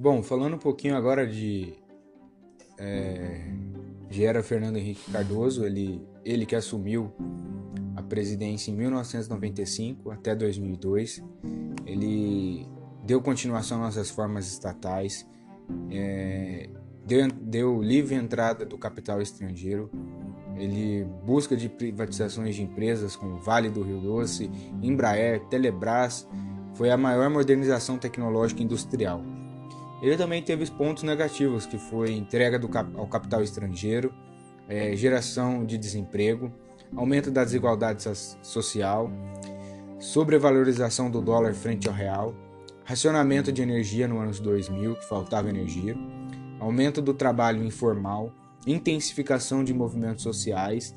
Bom, falando um pouquinho agora de, é, de era Fernando Henrique Cardoso, ele, ele que assumiu a presidência em 1995 até 2002, ele deu continuação às reformas estatais, é, deu, deu livre entrada do capital estrangeiro, ele busca de privatizações de empresas como Vale do Rio Doce, Embraer, Telebrás, foi a maior modernização tecnológica industrial. Ele também teve pontos negativos, que foi entrega cap ao capital estrangeiro, é, geração de desemprego, aumento da desigualdade social, sobrevalorização do dólar frente ao real, racionamento de energia no ano 2000, que faltava energia, aumento do trabalho informal, intensificação de movimentos sociais.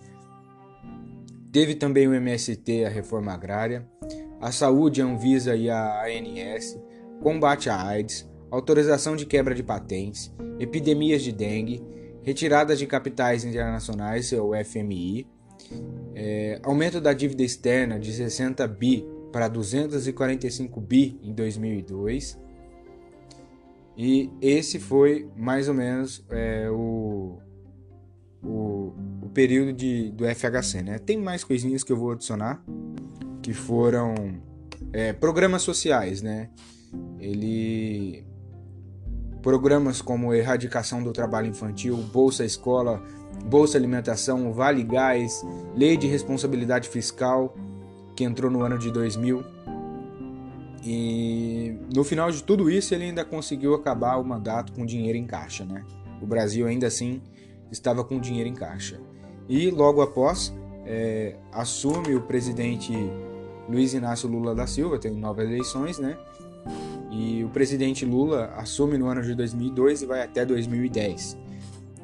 Teve também o MST, a reforma agrária, a saúde, a Anvisa e a ANS, combate à AIDS, autorização de quebra de patentes, epidemias de dengue, retiradas de capitais internacionais, o FMI, é, aumento da dívida externa de 60 bi para 245 bi em 2002. E esse foi mais ou menos é, o, o, o, período de, do FHC. Né? Tem mais coisinhas que eu vou adicionar que foram é, programas sociais. Né? Ele Programas como erradicação do trabalho infantil, Bolsa Escola, Bolsa Alimentação, Vale Gás, Lei de Responsabilidade Fiscal, que entrou no ano de 2000. E no final de tudo isso, ele ainda conseguiu acabar o mandato com dinheiro em caixa, né? O Brasil ainda assim estava com dinheiro em caixa. E logo após, é, assume o presidente Luiz Inácio Lula da Silva, tem novas eleições, né? E o presidente Lula assume no ano de 2002 e vai até 2010.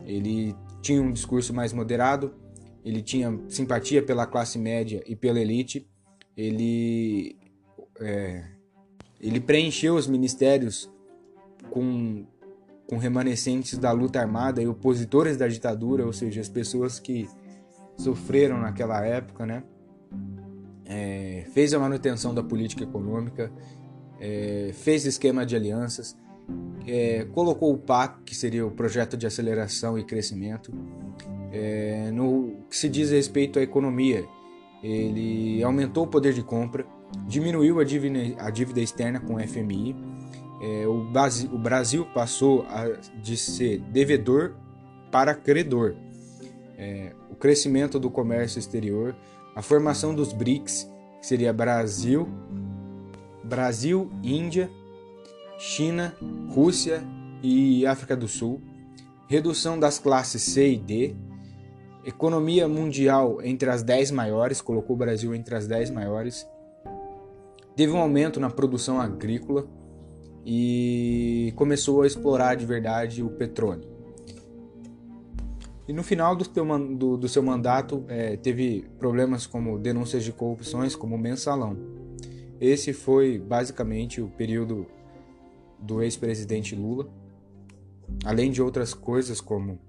Ele tinha um discurso mais moderado, ele tinha simpatia pela classe média e pela elite, ele, é, ele preencheu os ministérios com, com remanescentes da luta armada e opositores da ditadura, ou seja, as pessoas que sofreram naquela época, né? É, fez a manutenção da política econômica é, fez esquema de alianças, é, colocou o PAC, que seria o Projeto de Aceleração e Crescimento, é, no que se diz respeito à economia. Ele aumentou o poder de compra, diminuiu a dívida, a dívida externa com o FMI, é, o, Brasil, o Brasil passou a, de ser devedor para credor. É, o crescimento do comércio exterior, a formação dos BRICS, que seria Brasil, Brasil, Índia, China, Rússia e África do Sul, redução das classes C e D, economia mundial entre as 10 maiores, colocou o Brasil entre as 10 maiores, teve um aumento na produção agrícola e começou a explorar de verdade o petróleo. E no final do, teu, do, do seu mandato é, teve problemas como denúncias de corrupções, como mensalão. Esse foi basicamente o período do ex-presidente Lula, além de outras coisas como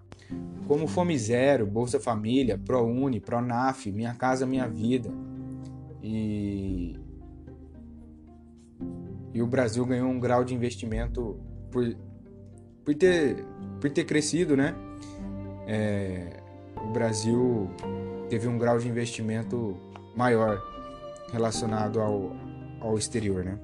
como Fome Zero, Bolsa Família, ProUni, ProNaf, Minha Casa Minha Vida. E, e o Brasil ganhou um grau de investimento por, por, ter, por ter crescido, né? É, o Brasil teve um grau de investimento maior relacionado ao, ao exterior, né?